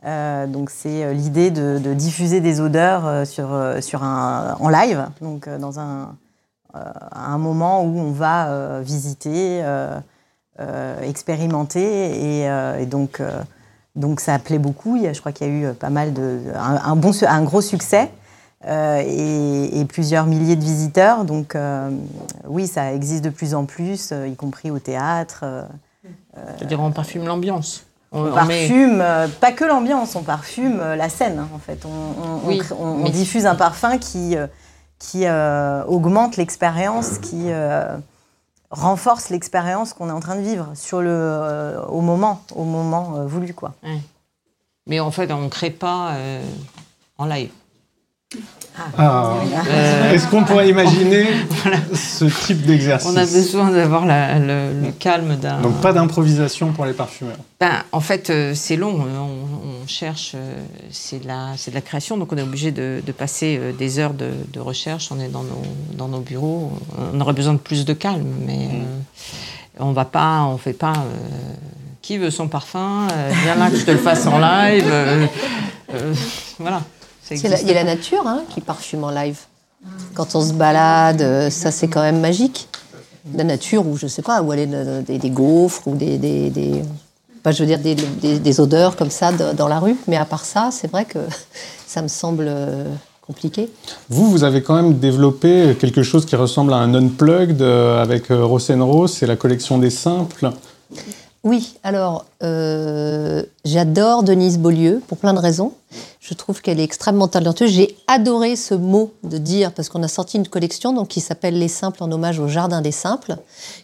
Euh, donc c'est euh, l'idée de, diffuser des odeurs euh, sur, sur un, en live, donc dans un, à un moment où on va visiter, expérimenter, et, donc, donc ça plaît beaucoup. Il y a, je crois qu'il y a eu pas mal de un, bon, un gros succès. et, plusieurs milliers de visiteurs. Donc oui, ça existe de plus en plus, y compris au théâtre. C'est-à-dire on parfume l'ambiance. On, parfume, euh, pas que l'ambiance, on parfume euh, la scène hein, en fait. On, diffuse un parfum qui, euh, qui augmente l'expérience, qui renforce l'expérience qu'on est en train de vivre sur le, au moment, au moment voulu quoi. Mais en fait, on ne crée pas en live. Ah. Euh, Est-ce qu'on pourrait imaginer (laughs) ce type d'exercice On a besoin d'avoir le, calme d'un. Donc pas d'improvisation pour les parfumeurs. Ben, en fait, euh, c'est long. On, cherche, euh, c'est de, la, de la création, donc on est obligé de, passer des heures de, recherche. On est dans nos, dans nos bureaux. On aurait besoin de plus de calme, mais on va pas, on fait pas. qui veut son parfum Viens là que je te le fasse en live. voilà. Il y a la nature hein, qui parfume en live. Quand on se balade, euh, ça c'est quand même magique. La nature, ou je sais pas, où aller des, des gaufres, ou des, je veux dire, des, odeurs comme ça dans la rue. Mais à part ça, c'est vrai que (laughs) ça me semble euh, compliqué. Vous, vous avez quand même développé quelque chose qui ressemble à un unplugged euh, avec Rosenrose, c'est la collection des simples. Oui, alors euh, j'adore Denise Beaulieu pour plein de raisons. Je trouve qu'elle est extrêmement talentueuse. J'ai adoré ce mot de dire, parce qu'on a sorti une collection donc, qui s'appelle Les Simples en hommage au Jardin des Simples,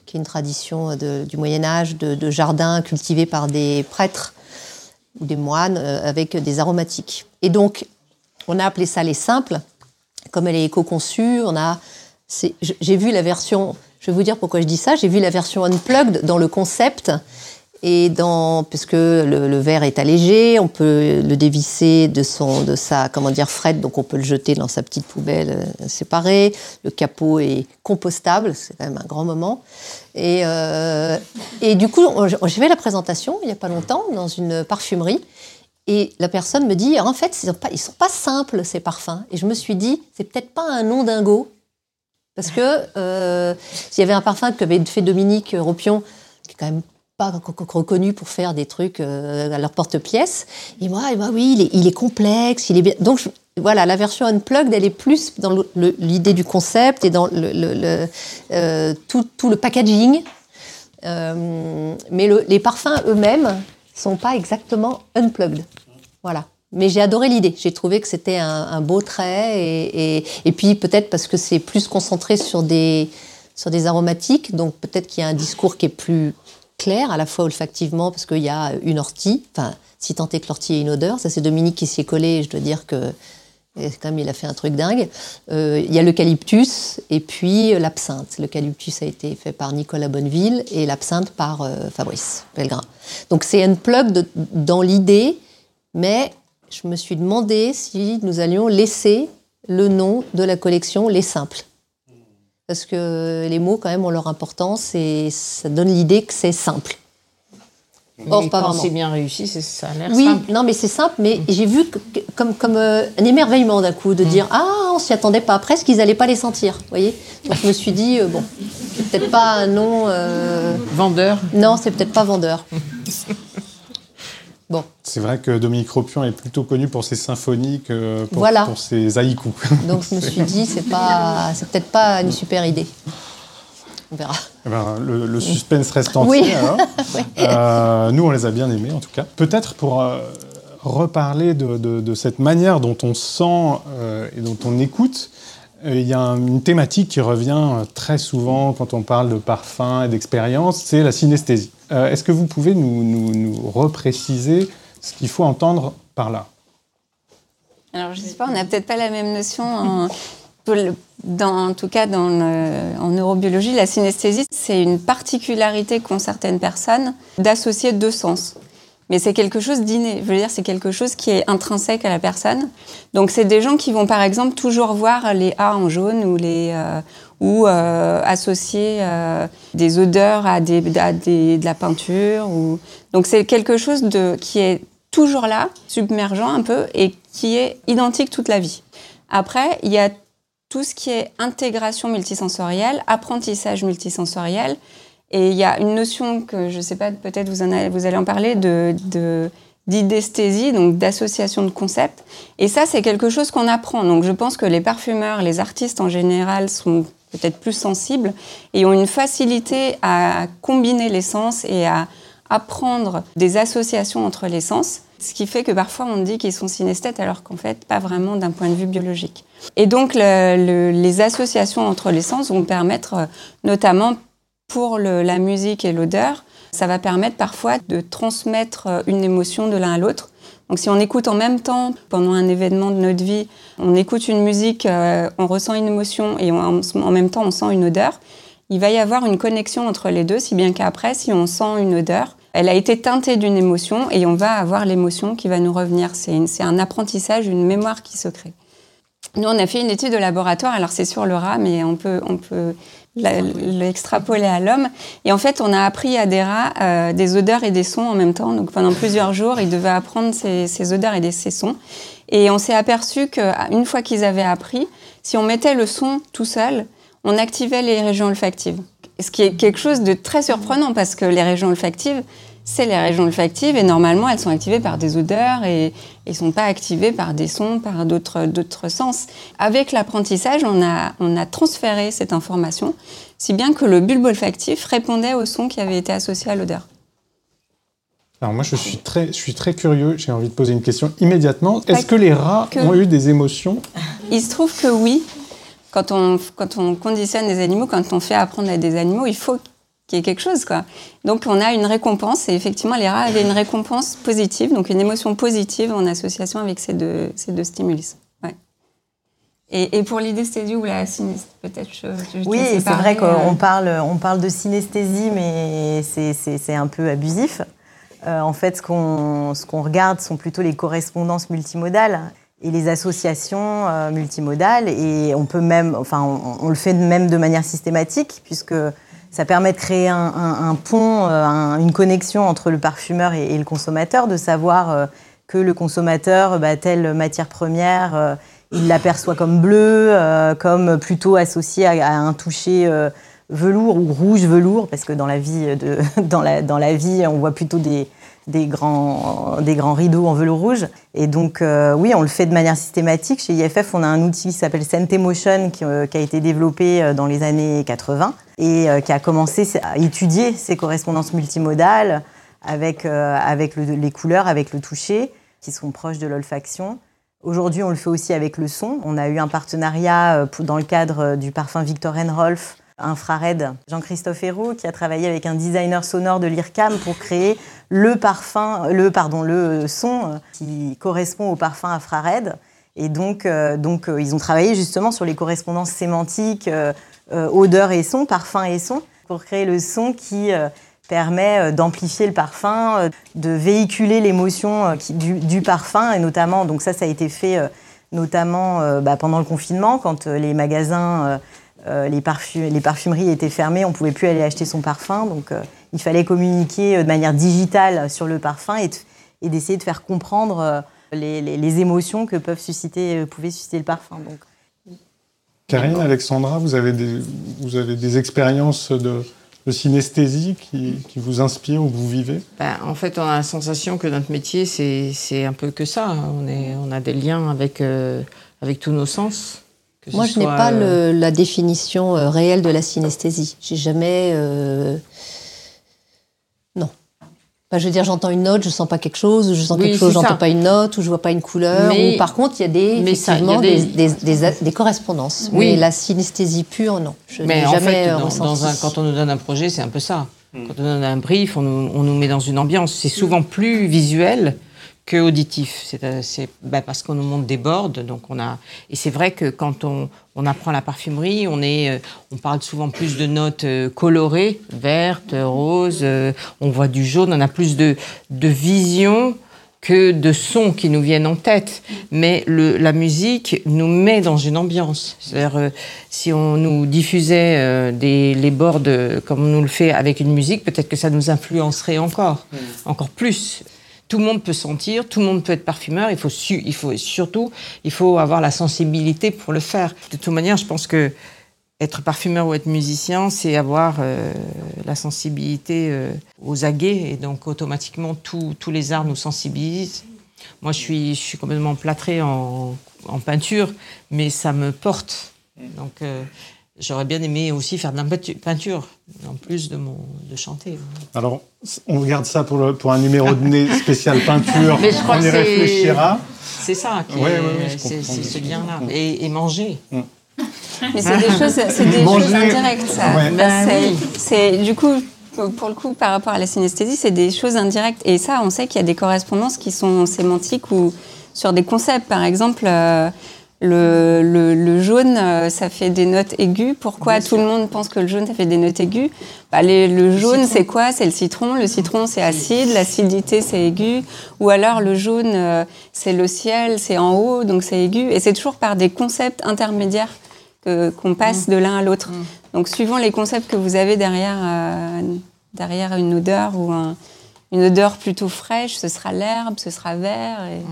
qui est une tradition du Moyen-Âge de, de jardins cultivés par des prêtres ou des moines euh, avec des aromatiques. Et donc, on a appelé ça Les Simples. Comme elle est éco-conçue. J'ai vu la version je vais vous dire pourquoi je dis ça. J'ai vu la version unplugged dans le concept. Et puisque le, verre est allégé, on peut le dévisser de, son, de sa comment dire, frette, donc on peut le jeter dans sa petite poubelle euh, séparée. Le capot est compostable, c'est quand même un grand moment. Et, euh, du coup, j'ai fait la présentation il n'y a pas longtemps dans une parfumerie. Et la personne me dit, en fait, ils ne sont pas simples, ces parfums. Et je me suis dit, c'est peut-être pas un nom dingo, parce que euh, s'il y avait un parfum qu'avait fait Dominique Ropion, qui est quand même pas reconnu pour faire des trucs euh, à leur porte-pièce, et moi, et oui, il est, complexe, il est bien. Donc voilà, la version unplugged, elle est plus dans l'idée du concept et dans le, euh, tout, tout, le packaging. mais les parfums eux-mêmes sont pas exactement unplugged. Voilà. Mais j'ai adoré l'idée. J'ai trouvé que c'était un, beau trait. Et, et, puis peut-être parce que c'est plus concentré sur des, sur des aromatiques. Donc peut-être qu'il y a un discours qui est plus clair, à la fois olfactivement, parce qu'il y a une ortie. Enfin, si tant est que l'ortie ait une odeur. Ça, c'est Dominique qui s'y est collé. je dois dire que quand même, il a fait un truc dingue. Euh, il y a l'eucalyptus et puis l'absinthe. L'eucalyptus a été fait par Nicolas Bonneville et l'absinthe par euh, Fabrice Pellegrin. Donc c'est un plug dans l'idée, mais je me suis demandé si nous allions laisser le nom de la collection Les Simples. Parce que les mots, quand même, ont leur importance et ça donne l'idée que c'est simple. Or, Mais pas quand vraiment. c'est bien réussi, ça a l'air Oui, simple. non, mais c'est simple, mais j'ai vu que- comme, comme euh, un émerveillement d'un coup, de dire Ah, on s'y attendait pas, presque ils n'allaient pas les sentir, vous voyez Donc je me suis dit, euh, bon, c'est peut-être pas un nom. euh, Vendeur. Non, c'est peut-être pas vendeur. (laughs) Bon, C'est vrai que Dominique Ropion est plutôt connu pour ses symphonies que pour, Voilà. pour ses haïkus. (laughs) donc je me suis dit, c'est pas, c'est peut-être pas une super idée. On verra. Eh ben, le, le suspense reste entier. Oui. (laughs) alors. Euh, nous, on les a bien aimés, en tout cas. Peut-être pour euh, reparler de, de- de cette manière dont on sent euh, et dont on écoute, il y a un- une thématique qui revient euh, très souvent quand on parle de parfum et d'expérience, c'est la synesthésie. Euh, Est-ce que vous pouvez nous, nous, nous repréciser ce qu'il faut entendre par là? Alors, je sais pas, on n'a peut-être pas la même notion. En, pour le- dans, en tout cas, dans en neurobiologie, la synesthésie, c'est une particularité qu'ont certaines personnes d'associer deux sens. Mais c'est quelque chose d'inné. Je veux dire, c'est quelque chose qui est intrinsèque à la personne. Donc, c'est des gens qui vont, par exemple, toujours voir les A en jaune ou les euh, ou euh, associer euh, des odeurs à, des, à des- de la peinture. Donc, c'est quelque chose de qui est toujours là, submergent un peu, et qui est identique toute la vie. Après, il y a tout ce qui est intégration multisensorielle, apprentissage multisensoriel, et il y a une notion que je ne sais pas, peut-être vous, allez, vous allez en parler, de, de- d'idesthésie, donc d'association de concepts. Et ça, c'est quelque chose qu'on apprend. Donc je pense que les parfumeurs, les artistes en général sont peut-être plus sensibles et ont une facilité à combiner les sens et à apprendre des associations entre les sens, ce qui fait que parfois on dit qu'ils sont synesthètes alors qu'en fait pas vraiment d'un point de vue biologique. Et donc le- le- les associations entre les sens vont permettre euh, notamment pour la musique et l'odeur, ça va permettre parfois de transmettre euh, une émotion de l'un à l'autre. Donc si on écoute en même temps, pendant un événement de notre vie, on écoute une musique, euh, on ressent une émotion et en même temps on sent une odeur, il va y avoir une connexion entre les deux, si bien qu'après, si on sent une odeur, elle a été teintée d'une émotion et on va avoir l'émotion qui va nous revenir. C'est un apprentissage, une mémoire qui se crée. Nous, on a fait une étude de laboratoire, alors c'est sur le rat, mais on peut, on peut l'extrapoler à l'homme. Et en fait, on a appris à des rats euh, des odeurs et des sons en même temps. Donc pendant plusieurs jours, ils devaient apprendre ces, ces odeurs et des- ces sons. Et on s'est aperçu qu'une fois qu'ils avaient appris, si on mettait le son tout seul, on activait les régions olfactives. Ce qui est quelque chose de très surprenant parce que les régions olfactives, c'est les régions olfactives et normalement elles sont activées par des odeurs et ne sont pas activées par des sons, par d'autres d'autres sens. Avec l'apprentissage, on a, on a transféré cette information, si bien que le bulbe olfactif répondait au son qui avait été associé à l'odeur. Alors moi, je suis très, je suis très curieux. J'ai envie de poser une question immédiatement. Est-ce que les rats que- ont eu des émotions? Il se trouve que oui, quand on, quand on conditionne des animaux, quand on fait apprendre à des animaux, il faut qu'il y ait quelque chose. Quoi. Donc on a une récompense, et effectivement les rats avaient une récompense positive, donc une émotion positive en association avec ces deux, ces deux stimulus. Ouais. Et, et pour l'idesthésie ou la synesthésie, peut-être Oui, c'est vrai qu'on euh, parle, on parle de synesthésie, mais c'est- un peu abusif. Euh, en fait, ce qu'on ce qu'on regarde sont plutôt les correspondances multimodales et les associations euh, multimodales. Et on peut même, enfin, on, on le fait même de manière systématique, puisque ça permet de créer un, pont, euh, un- une connexion entre le parfumeur et, le consommateur, de savoir euh, que le consommateur, bah, telle matière première, euh, il l'aperçoit comme bleu, euh, comme plutôt associé à, un toucher velours ou rouge velours, parce que dans la vie, (laughs) dans la vie on voit plutôt des, des, grands, des grands rideaux en velours rouge. Et donc, euh, oui, on le fait de manière systématique. Chez IFF, on a un outil qui s'appelle Scent Emotion, qui, euh, qui a été développé euh, dans les années 80 et euh, qui a commencé à étudier ces correspondances multimodales avec, euh, avec le- les couleurs, avec le toucher, qui sont proches de l'olfaction. Aujourd'hui, on le fait aussi avec le son. On a eu un partenariat euh, dans le cadre du parfum Victor Rolf Infrared, Jean-Christophe Hérault, qui a travaillé avec un designer sonore de l'IRCAM pour créer le parfum, le, pardon, le son qui correspond au parfum infrared. Et donc, euh, donc euh, ils ont travaillé justement sur les correspondances sémantiques, euh, odeur et son, parfum et son, pour créer le son qui permet d'amplifier le parfum, de véhiculer l'émotion du, parfum, et notamment, donc ça, ça a été fait notamment bah, pendant le confinement, quand les magasins, euh, euh, les, les parfumeries étaient fermées, on pouvait plus aller acheter son parfum, donc euh, il fallait communiquer de manière digitale sur le parfum et, et d'essayer de faire comprendre les, les, émotions que peuvent susciter, pouvait susciter le parfum. Donc. Karine, Alexandra, vous avez des, vous avez des expériences de, de synesthésie qui, qui, vous inspirent ou que vous vivez? Ben, En fait, on a la sensation que notre métier, c'est un peu que ça. On, est, on a des liens avec, avec tous nos sens. Moi, je n'ai pas euh, le, la définition euh, réelle de la synesthésie. J'ai jamais. Euh... Non. Je veux dire, j'entends une note, je sens pas quelque chose, ou je sens quelque chose, j'entends pas une note, ou je vois pas une couleur. ou par contre, il y a des, effectivement, des... Des, des, des, correspondances. Oui. Mais la synesthésie pure, non. Je n'ai jamais fait, dans, dans un, quand on nous donne un projet, c'est un peu ça. Hmm. Quand on donne un brief, on nous, on nous met dans une ambiance. C'est souvent plus visuel que auditif. C'est euh, bah, parce qu'on nous montre des boards, donc on a. Et c'est vrai que quand on, on, apprend la parfumerie, on est, euh, on parle souvent plus de notes euh, colorées, vertes, roses. on voit du jaune. On a plus de, de vision que de sons qui nous viennent en tête. Mais le, la musique nous met dans une ambiance. C'est-à-dire, si on nous diffusait des, les boards comme on nous le fait avec une musique, peut-être que ça nous influencerait encore, mmh. encore plus. Tout le monde peut sentir, tout le monde peut être parfumeur. Il faut, surtout, il faut avoir la sensibilité pour le faire. De toute manière, je pense que être parfumeur ou être musicien, c'est avoir euh, la sensibilité euh, aux aguets et donc automatiquement tous les arts nous sensibilisent. Moi, je suis, complètement plâtré en, en peinture, mais ça me porte. Donc, euh, J'aurais bien aimé aussi faire de la peinture, en plus de, mon, de chanter. Alors, on regarde ça pour, le, pour un numéro de nez spécial peinture. (laughs) Mais je crois on y réfléchira. C'est ça, qui ouais, c'est ce lien-là. Et, et, manger. Mm. Mais c'est des choses, c'est des choses indirectes, ça. Ouais. Bah, c'est du coup, pour le coup, par rapport à la synesthésie, c'est des choses indirectes. Et ça, on sait qu'il y a des correspondances qui sont sémantiques ou sur des concepts. Par exemple, euh, le, le, jaune, euh, ça fait des notes aiguës. Pourquoi tout le monde pense que le jaune, ça fait des notes aiguës? Bah, Le jaune, c'est quoi? C'est le citron. Le citron, c'est acide. L'acidité, c'est aigu. Ou alors le jaune, euh, c'est le ciel, c'est en haut, donc c'est aigu. Et c'est toujours par des concepts intermédiaires qu'on passe mmh. de l'un à l'autre. Mmh. Donc suivant les concepts que vous avez derrière, euh, derrière une odeur ou une odeur plutôt fraîche, ce sera l'herbe, ce sera vert. Et...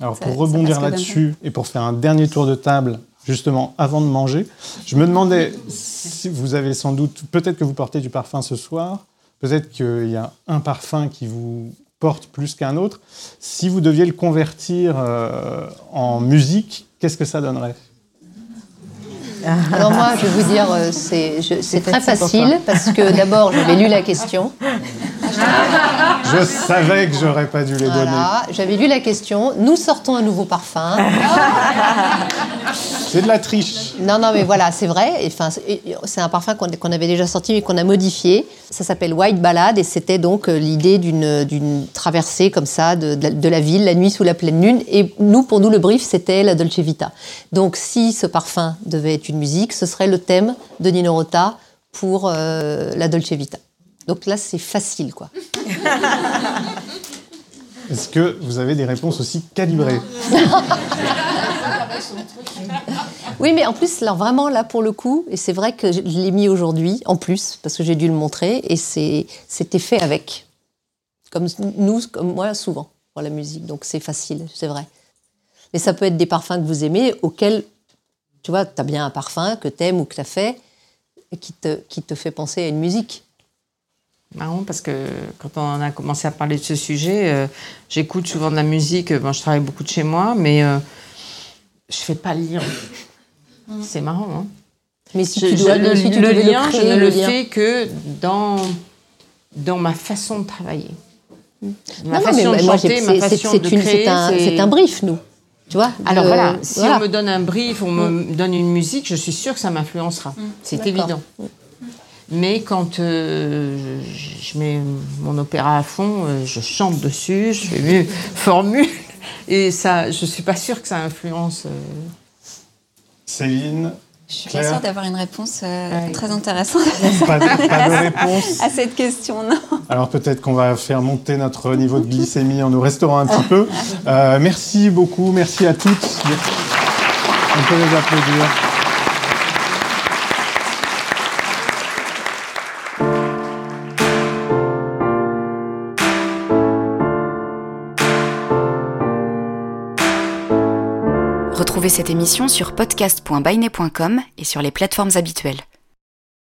Alors pour rebondir là-dessus et pour faire un dernier tour de table, justement avant de manger, je me demandais si vous avez sans doute, peut-être que vous portez du parfum ce soir, peut-être qu'il y a un parfum qui vous porte plus qu'un autre. Si vous deviez le convertir euh, en musique, qu'est-ce que ça donnerait? (laughs) alors moi, je vais vous dire, euh, c'est très facile parce que d'abord, j'avais lu la question. Je savais que j'aurais pas dû les donner. J'avais lu la question. Nous sortons un nouveau parfum. (laughs) C'est de la triche. Non, non, mais voilà, c'est vrai. Enfin, c'est un parfum qu'on avait déjà sorti mais qu'on a modifié. Ça s'appelle White Ballade et c'était donc euh, l'idée d'une traversée comme ça de, de, la ville la nuit sous la pleine lune. Et nous, pour nous, le brief, c'était la Dolce Vita. Donc, si ce parfum devait être une musique, ce serait le thème de Nino Rota pour euh, la Dolce Vita. Donc là, c'est facile, quoi. Est-ce que vous avez des réponses aussi calibrées? (laughs) (laughs) Oui, mais en plus, là, vraiment, là, pour le coup, et c'est vrai que je l'ai mis aujourd'hui, en plus, parce que j'ai dû le montrer, et c'était fait avec. Comme nous, comme moi, souvent, pour la musique. Donc c'est facile, c'est vrai. Mais ça peut être des parfums que vous aimez, auxquels, tu vois, tu as bien un parfum que tu aimes ou que tu as fait, qui te, qui te fait penser à une musique marrant parce que quand on a commencé à parler de ce sujet, euh, j'écoute souvent de la musique. Bon, je travaille beaucoup de chez moi, mais euh, je fais pas le lien. C'est marrant, hein Mais si tu dois, le, lien, je ne le, fais que dans, dans ma façon de travailler. Ma façon de chanter, ma façon de créer. C'est un, brief, nous. Tu vois Alors voilà, si on me donne un brief, on me mm. donne une musique, je suis sûre que ça m'influencera. Mm. C'est évident. Mais quand euh, je, mets mon opéra à fond, euh, je chante dessus, je fais mes formules, et ça, je suis pas sûre que ça influence. Euh. Céline. Je suis pas sûre d'avoir une réponse très intéressante pas de, (laughs) réponse à cette question, non. Alors peut-être qu'on va faire monter notre niveau de glycémie en nous restaurant un petit peu. (laughs) merci beaucoup, merci à toutes. On peut les applaudir. Cette émission sur podcast.bainet.com et sur les plateformes habituelles.